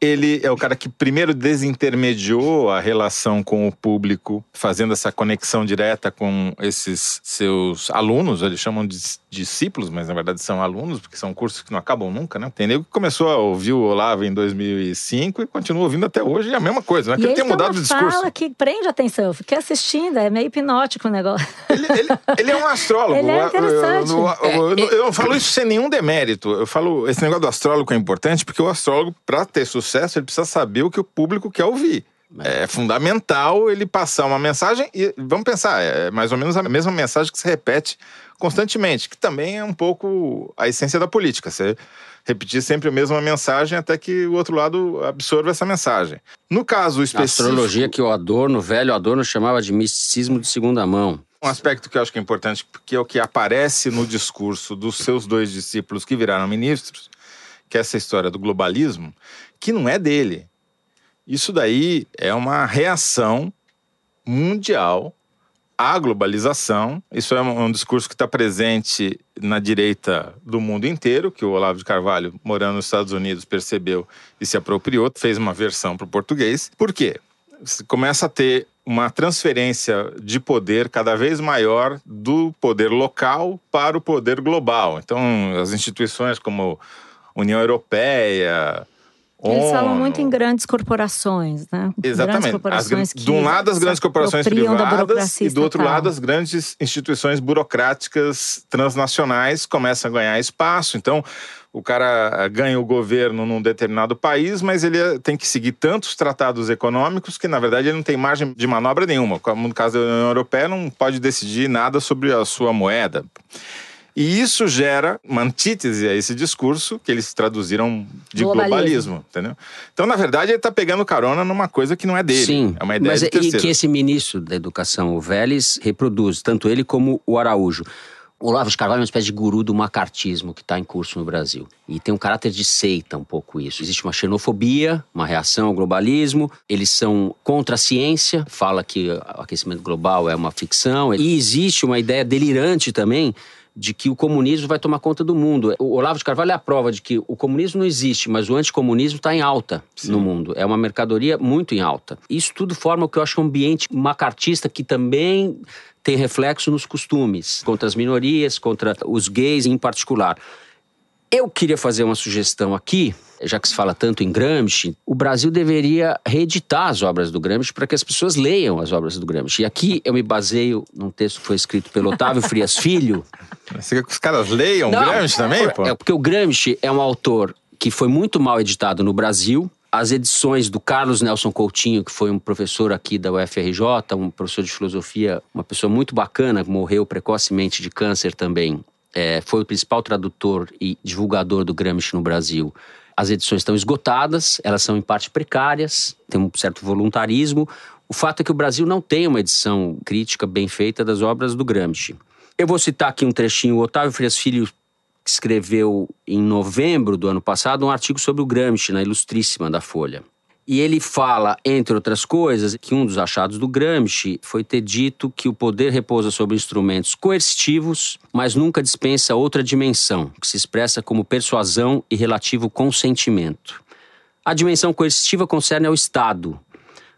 Ele é o cara que primeiro desintermediou a relação com o público, fazendo essa conexão direta com esses seus alunos. Eles chamam de discípulos, mas na verdade são alunos, porque são cursos que não acabam nunca, né? Tem nego que começou a ouvir o Olavo em 2005 e continua ouvindo até hoje, e é a mesma coisa, né? Que ele ele tem mudado de discurso. fala que prende atenção. Fiquei assistindo, é meio hipnótico o negócio. Ele, ele- ele é um astrólogo. Ele é interessante. Eu, eu- eu- eu não falo isso sem nenhum demérito. Eu falo, esse negócio do astrólogo é importante porque o astrólogo, para ter sucesso, ele precisa saber o que o público quer ouvir. É fundamental ele passar uma mensagem e vamos pensar, é mais ou menos a mesma mensagem que se repete constantemente, que também é um pouco a essência da política. Você repetir sempre a mesma mensagem até que o outro lado absorva essa mensagem. No caso A específico, astrologia que o Adorno, o velho Adorno, chamava de misticismo de segunda mão. Um aspecto que eu acho que é importante, porque é o que aparece no discurso dos seus dois discípulos que viraram ministros, que é essa história do globalismo, que não é dele. Isso daí é uma reação mundial à globalização. Isso é um discurso que está presente na direita do mundo inteiro, que o Olavo de Carvalho, morando nos Estados Unidos, percebeu e se apropriou, fez uma versão para o português. Por quê? Você começa a ter uma transferência de poder cada vez maior do poder local para o poder global. Então, as instituições como União Europeia, Eles falam muito em grandes corporações, né? Exatamente. As, corporações que de um lado, as grandes corporações privadas e do outro lado, as grandes instituições burocráticas transnacionais começam a ganhar espaço. Então, o cara ganha o governo num determinado país, mas ele eh, tem que seguir tantos tratados econômicos que, na verdade, ele não tem margem de manobra nenhuma. Como no caso da União Europeia, não pode decidir nada sobre a sua moeda. E isso gera uma antítese a esse discurso que eles traduziram de Globalismo. globalismo, entendeu? Então, na verdade, ele está pegando carona numa coisa que não é dele. Sim, é uma ideia mas de e terceiro. que esse ministro da Educação, o Vélez, reproduz, tanto ele como o Araújo. O Olavo de Carvalho é uma espécie de guru do macartismo que está em curso no Brasil. E tem um caráter de seita um pouco isso. Existe uma xenofobia, uma reação ao globalismo. Eles são contra a ciência, fala que o aquecimento global é uma ficção. E existe uma ideia delirante também de que o comunismo vai tomar conta do mundo. O Olavo de Carvalho é a prova de que o comunismo não existe, mas o anticomunismo está em alta no mundo. É uma mercadoria muito em alta. Isso tudo forma o que eu acho um ambiente macartista que também tem reflexo nos costumes, contra as minorias, contra os gays em particular. Eu queria fazer uma sugestão aqui, já que se fala tanto em Gramsci, o Brasil deveria reeditar as obras do Gramsci para que as pessoas leiam as obras do Gramsci. E aqui eu me baseio num texto que foi escrito pelo Otávio Frias Filho, Você quer que os caras leiam não, Gramsci também, pô? É porque o Gramsci é um autor que foi muito mal editado no Brasil. As edições do Carlos Nelson Coutinho, que foi um professor aqui da UFRJ, um professor de filosofia, uma pessoa muito bacana, morreu precocemente de câncer também. É, foi o principal tradutor e divulgador do Gramsci no Brasil. As edições estão esgotadas, elas são em parte precárias, tem um certo voluntarismo. O fato é que o Brasil não tem uma edição crítica bem feita das obras do Gramsci. Eu vou citar aqui um trechinho. O Otávio Frias Filho escreveu em novembro do ano passado um artigo sobre o Gramsci na Ilustríssima da Folha. E ele fala, entre outras coisas, que um dos achados do Gramsci foi ter dito que o poder repousa sobre instrumentos coercitivos, mas nunca dispensa outra dimensão, que se expressa como persuasão e relativo consentimento. A dimensão coercitiva concerne ao Estado,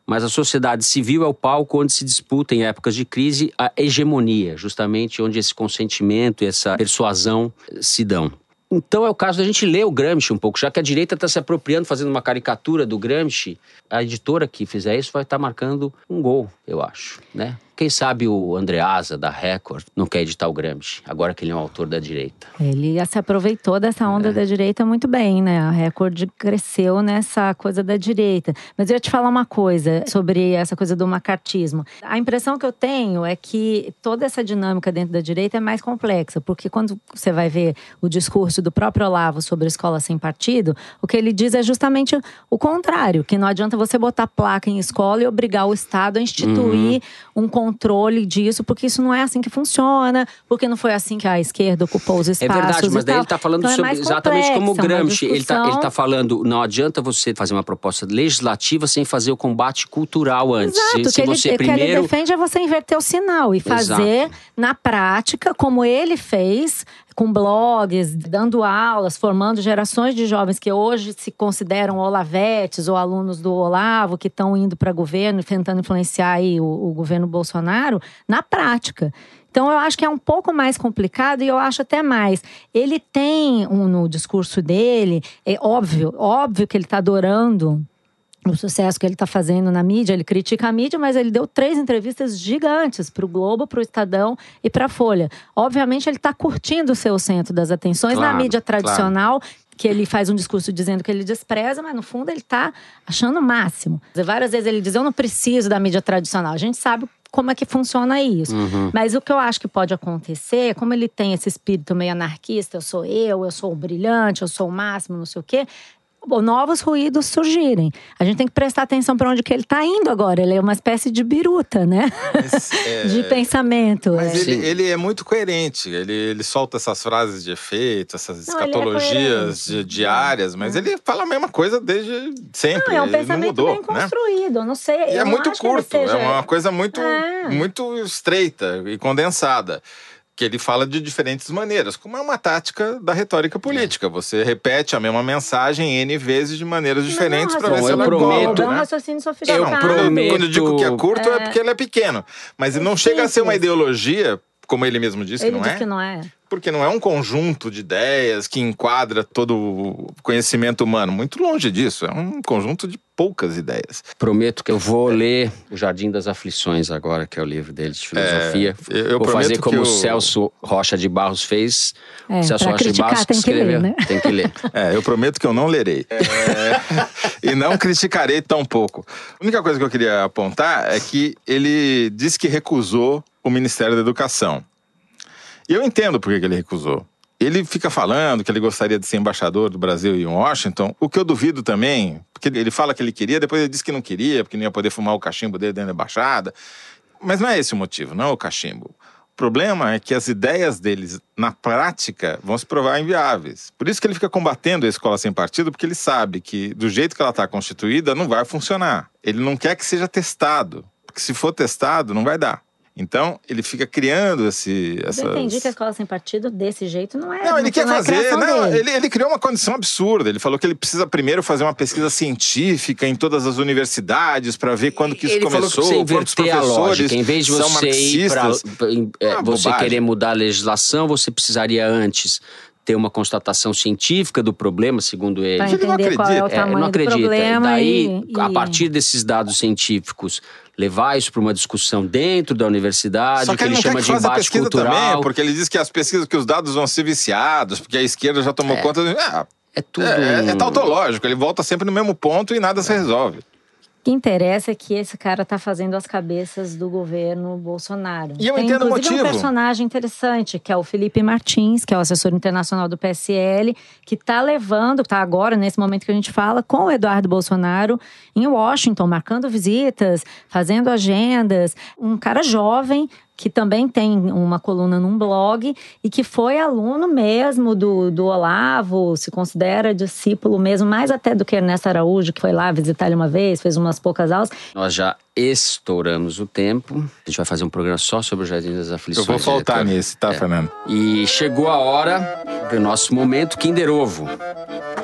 mas a sociedade civil é o palco onde se disputa, em épocas de crise, a hegemonia, justamente onde esse consentimento e essa persuasão se dão. Então é o caso da gente ler o Gramsci um pouco, já que a direita está se apropriando, fazendo uma caricatura do Gramsci, a editora que fizer isso vai estar marcando um gol, eu acho, né? Quem sabe o Andreasa, da Record, não quer editar o Gramsci, agora que ele é um autor da direita. Ele se aproveitou dessa onda é. da direita muito bem, né? A Record cresceu nessa coisa da direita. Mas eu ia te falar uma coisa sobre essa coisa do macartismo. A impressão que eu tenho é que toda essa dinâmica dentro da direita é mais complexa, porque quando você vai ver o discurso do próprio Olavo sobre a escola sem partido, o que ele diz é justamente o contrário, que não adianta você botar placa em escola e obrigar o Estado a instituir uhum. um controle disso, porque isso não é assim que funciona, porque não foi assim que a esquerda ocupou os espaços. É verdade, mas daí ele está falando então é sobre, é exatamente como o Gramsci. Ele está discussão... tá falando, não adianta você fazer uma proposta legislativa sem fazer o combate cultural antes. Exato, se, se que você ele, primeiro... que ele defende é você inverter o sinal e fazer Exato. na prática, como ele fez, com blogs, dando aulas, formando gerações de jovens que hoje se consideram olavetes ou alunos do Olavo, que estão indo para governo, tentando influenciar o, o governo Bolsonaro, na prática. Então, eu acho que é um pouco mais complicado e eu acho até mais. Ele tem um, no discurso dele, é óbvio, óbvio que ele está adorando o sucesso que ele está fazendo na mídia, ele critica a mídia, mas ele deu três entrevistas gigantes para o Globo, para o Estadão e para a Folha. Obviamente, ele está curtindo ser o centro das atenções Claro, na mídia tradicional. Que ele faz um discurso dizendo que ele despreza, mas no fundo ele está achando o máximo. Várias vezes ele diz: Eu não preciso da mídia tradicional. A gente sabe como é que funciona isso. Uhum. Mas o que eu acho que pode acontecer, como ele tem esse espírito meio anarquista, eu sou eu, eu sou o brilhante, eu sou o máximo, não sei o quê, novos ruídos surgirem. A gente tem que prestar atenção para onde que ele está indo agora. Ele é uma espécie de biruta, né? Mas, é, de pensamento. Mas é. ele, ele é muito coerente. Ele, ele solta essas frases de efeito, essas Não, é escatologias coerente. diárias, mas ele fala a mesma coisa desde sempre. Não, é um ele não pensamento mudou, bem né? construído. Não sei. E é não muito curto, seja- é uma coisa muito, É. muito estreita e condensada. Que ele fala de diferentes maneiras, como é uma tática da retórica política. Você repete a mesma mensagem N vezes de maneiras diferentes para ver se eu ela prometo, cola, É um né? raciocínio Eu Não, sofisticado. quando, prometo- quando eu digo que é curto é. É. porque ele é pequeno. Mas ele não chega a ser uma ideologia, como ele mesmo disse Ele que não é. que não é. Porque não é um conjunto de ideias que enquadra todo o conhecimento humano. Muito longe disso. É um conjunto de poucas ideias. Prometo que eu vou ler O Jardim das Aflições agora, que é o livro dele de filosofia. É, eu- eu vou fazer como que o Celso Rocha de Barros fez. É, o Celso Rocha de criticar Barros tem que ler, escreveu. né? Tem que ler. É, eu prometo que eu não lerei. É, e não criticarei tão pouco. A única coisa que eu queria apontar é que ele disse que recusou o Ministério da Educação. E eu entendo por que ele recusou. Ele fica falando que ele gostaria de ser embaixador do Brasil em Washington, o que eu duvido também, porque ele fala que ele queria, depois ele disse que não queria, porque não ia poder fumar o cachimbo dele dentro da embaixada. Mas não é esse o motivo, não é o cachimbo. O problema é que as ideias deles, na prática, vão se provar inviáveis. Por isso que ele fica combatendo a escola sem partido, porque ele sabe que, do jeito que ela está constituída, não vai funcionar. Ele não quer que seja testado, porque se for testado, não vai dar. Então, ele fica criando esse, essas... Eu entendi que a escola sem partido, desse jeito, não é. Não, ele quer não é fazer. Não, ele, ele criou uma condição absurda. Ele falou que ele precisa primeiro fazer uma pesquisa científica em todas as universidades para ver quando que isso Ele falou que começou, você quantos inverter a professores lógica. Em vez de são você ir pra, é, Ah, você bobagem. querer mudar a legislação, você precisaria antes ter uma constatação científica do problema, segundo ele. Pra Ele não entender qual é o acredita. É, não do acredita. problema. Daí, e, a partir desses dados científicos, levar isso para uma discussão dentro da universidade, Só que, ele ele chama que de embate pesquisa cultural. também, porque ele diz que as pesquisas, que os dados vão ser viciados, porque a esquerda já tomou conta. De... Ah, É tudo. é, é, é tautológico, ele volta sempre no mesmo ponto e nada se resolve. O que interessa é que esse cara tá fazendo as cabeças do governo Bolsonaro. E eu Tem, entendo o motivo. um personagem interessante, que é o Felipe Martins, que é o assessor internacional do PSL, que tá levando, tá agora, nesse momento que a gente fala, com o Eduardo Bolsonaro em Washington, marcando visitas, fazendo agendas. Um cara jovem, que também tem uma coluna num blog e que foi aluno mesmo do, do Olavo, se considera discípulo mesmo, mais até do que Ernesto Araújo, que foi lá visitar ele uma vez, fez umas poucas aulas. Nós já estouramos o tempo. A gente vai fazer um programa só sobre o Jardim das Eu Aflições. vou faltar diretor. nisso, tá, Fernando? E chegou a hora do nosso momento Kinder Ovo.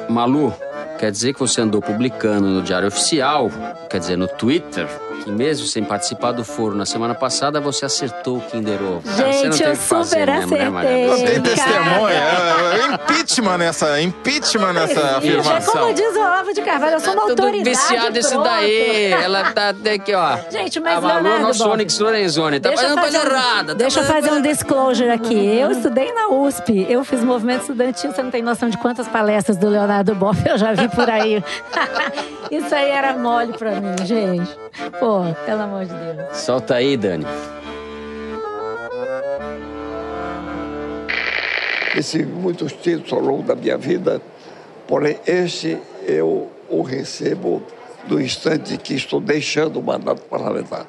Malu, quer dizer que você andou publicando no Diário Oficial, quer dizer, no Twitter, que mesmo sem participar do foro na semana passada, você acertou o Kinder Ovo. Cara, você não Gente, tem eu fazer super mesmo, né, Maria acertei. do Não tem testemunha. É, é impeachment nessa, impeachment nessa Gente, é afirmação. como diz o Olavo de Carvalho, eu sou uma Tá tudo autoridade. viciado esse daí. Ela tá até aqui, ó. Gente, mas a Malu, Leonardo nosso Onyx Lorenzoni. Tá Deixa eu fazendo coisa fazer um- errada. tá Deixa eu fazendo fazer um coisa- disclosure aqui. Eu estudei na USP, eu fiz movimento estudantil, você não tem noção de quantas palestras do Leonardo Boff eu já vi por aí. Isso aí era mole pra mim, gente. Pô, pelo amor de Deus. Solta aí, Dani. Recebi muitos títulos ao longo da minha vida, porém este eu o recebo do instante que estou deixando o mandato parlamentar.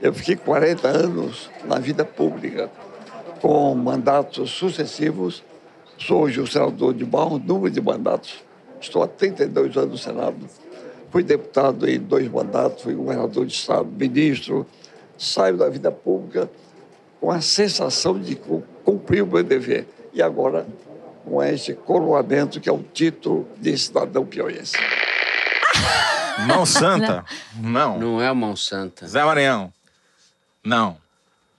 Eu fiquei 40 anos na vida pública, com mandatos sucessivos. Sou hoje o senador de maior número de mandatos. Estou há 32 anos no Senado. Fui deputado em dois mandatos, fui governador de Estado, ministro. Saio da vida pública com a sensação de cu- cumprir o meu dever. E agora, com este coroamento, que é o título de cidadão piauiense. Mão Santa? Não. Não é o Monsanto. Zé Maranhão? Não.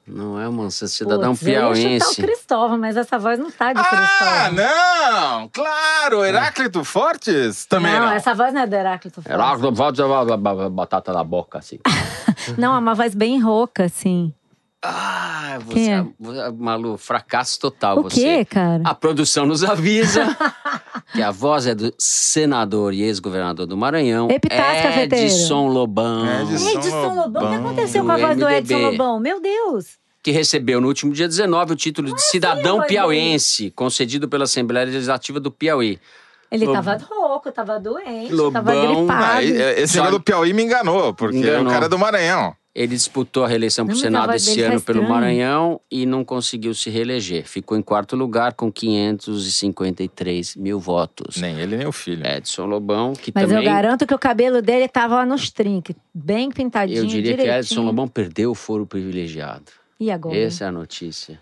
Não é o Monsanto. Cidadão Putz, eu ia chutar piauiense. o Cristóvão, mas essa voz não tá de Ah, Cristóvão. não! Claro! Heráclito Fortes? Também não. não, essa voz não é do Heráclito Fortes. Heráclito, volta a batata na boca, assim. Não, é uma voz bem rouca, assim. Ah, você, Quem é? você- Malu, fracasso total O você. quê, cara? A produção nos avisa que a voz é do senador e ex-governador do Maranhão, Epitácio. Edson Lobão, Edson Edson Lobão, o que Lobão. aconteceu com a Do voz do MDB. Edson Lobão? Meu Deus! que recebeu no último dia 19 o título de cidadão voz dele? piauiense, concedido pela Assembleia Legislativa do Piauí. Ele Lob- tava rouco, tava doente, Lobão, tava gripado. E- esse Só- negócio do Piauí me enganou, porque Enganou. o cara é do Maranhão. Ele disputou a reeleição para o mas Senado esse ano pelo. Maranhão e não conseguiu se reeleger. Ficou em quarto lugar com 553 mil votos. Nem ele, nem o filho. Edson Lobão, que Mas também... eu garanto que o cabelo dele tava lá nos trinques, bem pintadinho, Eu diria que direitinho. Edson Lobão perdeu o foro privilegiado. E agora? Essa é a notícia.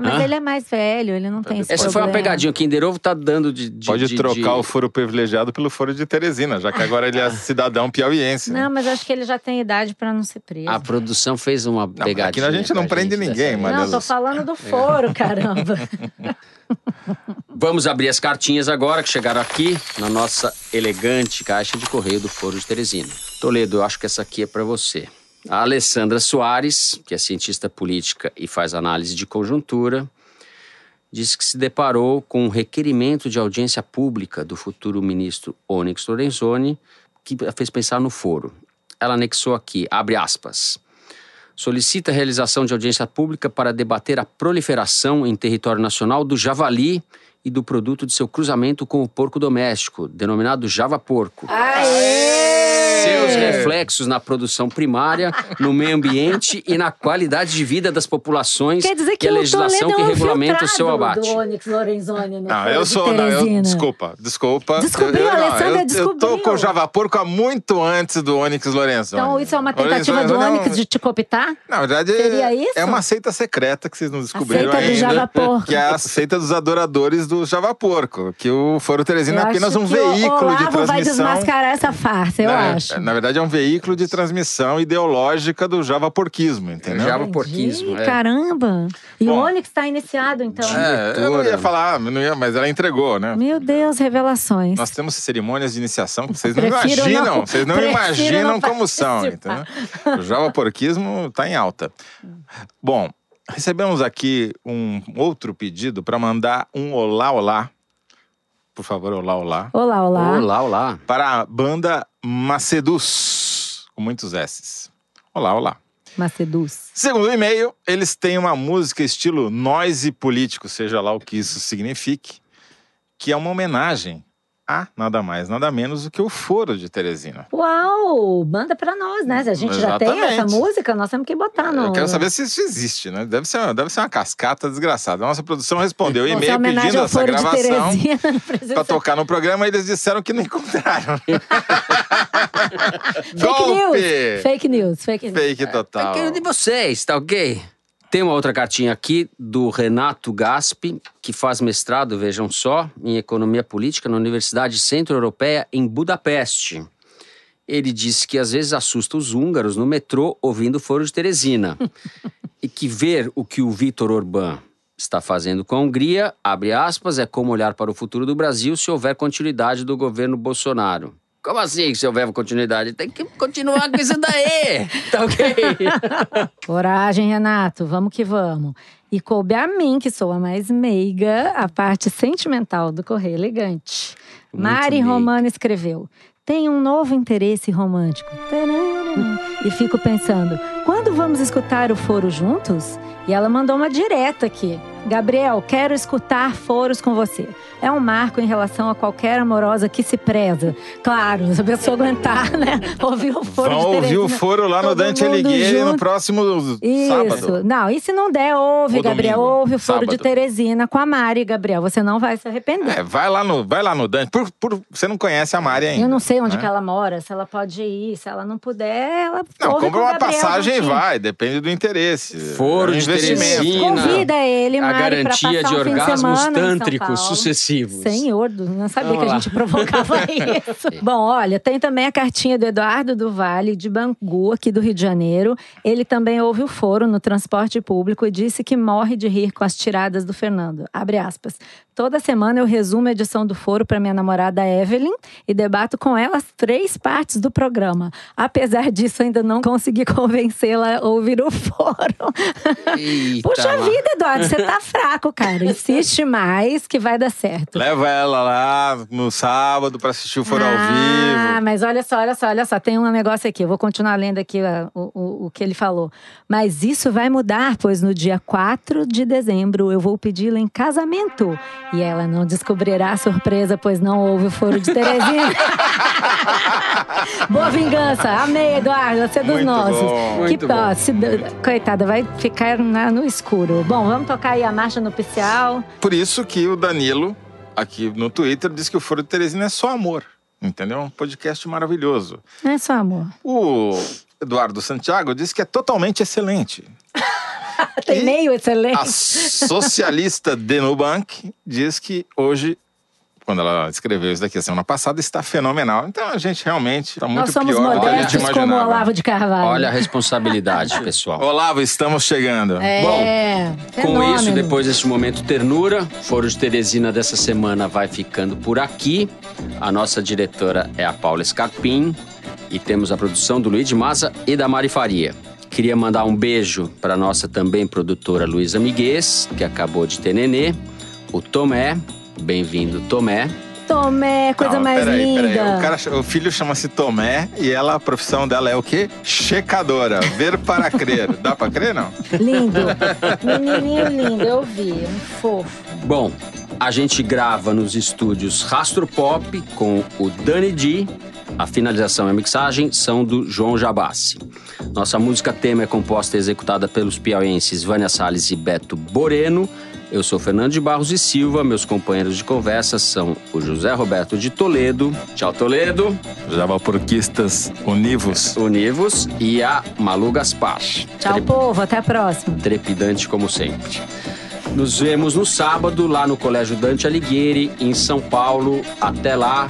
Não, mas Hã? ele é mais velho, ele não tem esse Essa foi uma problema. pegadinha. O Kinder Ovo tá dando de. de- Pode de- trocar de- o foro privilegiado pelo foro de Teresina, já que agora ele é cidadão piauiense. né? Não, mas acho que ele já tem idade pra não ser preso. A produção fez uma Não, pegadinha. aqui a gente não com prende gente ninguém, dessa mas- vez. não, tô falando do foro, caramba. Vamos abrir as cartinhas agora que chegaram aqui na nossa elegante caixa de correio do Foro de Teresina. Toledo, eu acho que essa aqui é para você. A Alessandra Soares, que é cientista política e faz análise de conjuntura, disse que se deparou com um requerimento de audiência pública do futuro ministro Onyx Lorenzoni, que a fez pensar no foro. Ela anexou aqui, abre aspas. Solicita a realização de audiência pública para debater a proliferação em território nacional do javali e do produto de seu cruzamento com o porco doméstico, denominado java porco. Seus reflexos na produção primária, no meio ambiente e na qualidade de vida das populações Quer dizer que e a legislação que é regulamenta o seu abate. do Onyx Lorenzoni no Não, eu sou. Não, eu, desculpa, desculpa. Descobriu, eu, Alessandra eu, eu tô descobriu. com o Java Porco há muito antes do Onyx Lourenço. Então isso é uma tentativa do Onyx de te cooptar? Na verdade, Seria isso? é uma seita secreta que vocês não descobriram seita do ainda. Java Porco. Que é a seita dos adoradores do Java Porco. Que o Foro Teresina é apenas um veículo de Olavo vai transmissão. desmascarar essa farsa, eu na, acho. Na verdade, é um veículo de transmissão ideológica do Java Porquismo, entendeu? Java Entendi, porquismo, é. Caramba! E Bom. o Onyx tá iniciado, então. É, eu não ia falar, não ia, mas ela entregou, né? Meu Deus, revelações. Nós temos cerimônias de iniciação que vocês não Prefiro imaginam, não- vocês não prefiro imaginam não como são, entendeu? O java porquismo está em alta. Bom, recebemos aqui um outro pedido para mandar um olá, olá. Por favor, olá, olá. Olá, olá. Olá, olá. Para a banda Macedus, com muitos S's. Olá, olá. Maceduz. Segundo o e-mail, eles têm uma música estilo noise político, seja lá o que isso signifique, que é uma homenagem a nada mais, nada menos do que o Foro de Teresina. Uau! Manda pra nós, né? Se a gente já tem essa Exatamente. música, nós temos que botar no. Eu quero saber se isso existe, né? Deve ser, deve ser uma cascata desgraçada. A nossa produção respondeu e-mail pedindo essa gravação para tocar no programa e eles disseram que não encontraram. Fake Golpe! news! Fake news, fake news. Fake É total. querido de vocês, tá ok? Tem uma outra cartinha aqui do Renato Gaspi, que faz mestrado, vejam só, em Economia Política na Universidade Centro-Europeia em Budapeste. Ele disse que às vezes assusta os húngaros no metrô ouvindo o Foro de Teresina. e que ver o que o Vítor Orbán está fazendo com a Hungria, abre aspas, é como olhar para o futuro do Brasil se houver continuidade do governo Bolsonaro. Como assim, se houver continuidade? Tem que continuar com isso daí, tá ok? Coragem, Renato, vamos que vamos. E coube a mim, que sou a mais meiga, a parte sentimental do Correio Elegante. Muito Mari meiga. Romano escreveu: Tem um novo interesse romântico. E fico pensando: quando vamos escutar o foro juntos? E ela mandou uma direta aqui. Gabriel, quero escutar foros com você. É um marco em relação a qualquer amorosa que se preza. Claro, se a pessoa aguentar, né? Ouvir o foro Vão de ouvir o foro lá no Dante Alighieri no próximo Isso. sábado. Não, e se não der, ouve, Ou Gabriel. domingo, Ouve o foro de sábado. Teresina com a Mari, Gabriel. Você não vai se arrepender. É, vai lá no, vai lá no Dante. Por, por- você não conhece a Mari ainda. Eu não sei onde né? que ela mora, se ela pode ir, se ela não puder, ela Não, ouve compra uma Gabriel passagem e vai, depende do interesse. Foro É um de investimento. Teresina. Convida ele, a Mari, pra garantia passar de um de orgasmos tântricos Paulo. Sucessivos. Senhor, não sabia Vamos que a lá. gente provocava isso. Bom, olha, tem também a cartinha do Eduardo do Vale, de Bangu, aqui do Rio de Janeiro. Ele também ouve o foro no transporte público e disse que morre de rir com as tiradas do Fernando. Abre aspas. Toda semana eu resumo a edição do foro para minha namorada Evelyn e debato com ela as três partes do programa. Apesar disso, ainda não consegui convencê-la a ouvir o foro. Eita, Puxa lá. vida, Eduardo, você tá fraco, cara. Insiste mais que vai dar certo. Leva ela lá no sábado pra assistir o Foro ao Ah, vivo. mas olha só, olha só, olha só. Tem um negócio aqui. Eu vou continuar lendo aqui ó, o, o, o que ele falou. Mas isso vai mudar, pois no dia 4 de dezembro eu vou pedi-la em casamento. E ela não descobrirá a surpresa, pois não houve o foro de Teresina. Boa vingança. Amei, Eduardo. Você é dos Muito nossos. bom, que se- coitada, vai ficar na- no escuro. Bom, vamos tocar aí a marcha nupcial. Por isso que o Danilo, aqui no Twitter, disse que o Foro de Teresina é só amor. Entendeu? Um podcast maravilhoso. É só amor. O Eduardo Santiago disse que é totalmente excelente. Tem meio excelente. A socialista Denubank diz que hoje, quando ela escreveu isso daqui a semana passada, está fenomenal. Então a gente realmente está muito Nós somos pior do que a gente modestos como o imaginava. Olavo de Carvalho. Olha a responsabilidade, pessoal. Olavo, estamos chegando. É, Com fenômeno. isso, depois deste momento ternura, Foro de Teresina dessa semana vai ficando por aqui. A nossa diretora é a Paula Scarpim e temos a produção do Luiz de Maza e da Mari Faria. Queria mandar um beijo para nossa também produtora Luísa Miguez, que acabou de ter nenê, o Tomé, bem-vindo Tomé, Tomé, coisa Não, mais peraí, linda. peraí. O, cara- o filho chama-se Tomé e ela, a profissão dela é o quê? Checadora. Ver para crer. Dá para crer, não? Lindo. Menininho lindo, eu vi. Um fofo. Bom, a gente grava nos estúdios Rastro Pop com o Dani D. A finalização e a mixagem são do João Jabassi. Nossa música tema é composta e executada pelos piauienses Vânia Salles e Beto Boreno. Eu sou Fernando de Barros e Silva. Meus companheiros de conversa são o José Roberto de Toledo. Tchau, Toledo. Javaporquistas univos. Univos. E a Malu Gaspar. Tchau, Tre- povo. Até a próxima. trepidante como sempre. Nos vemos no sábado lá no Colégio Dante Alighieri, em São Paulo. Até lá.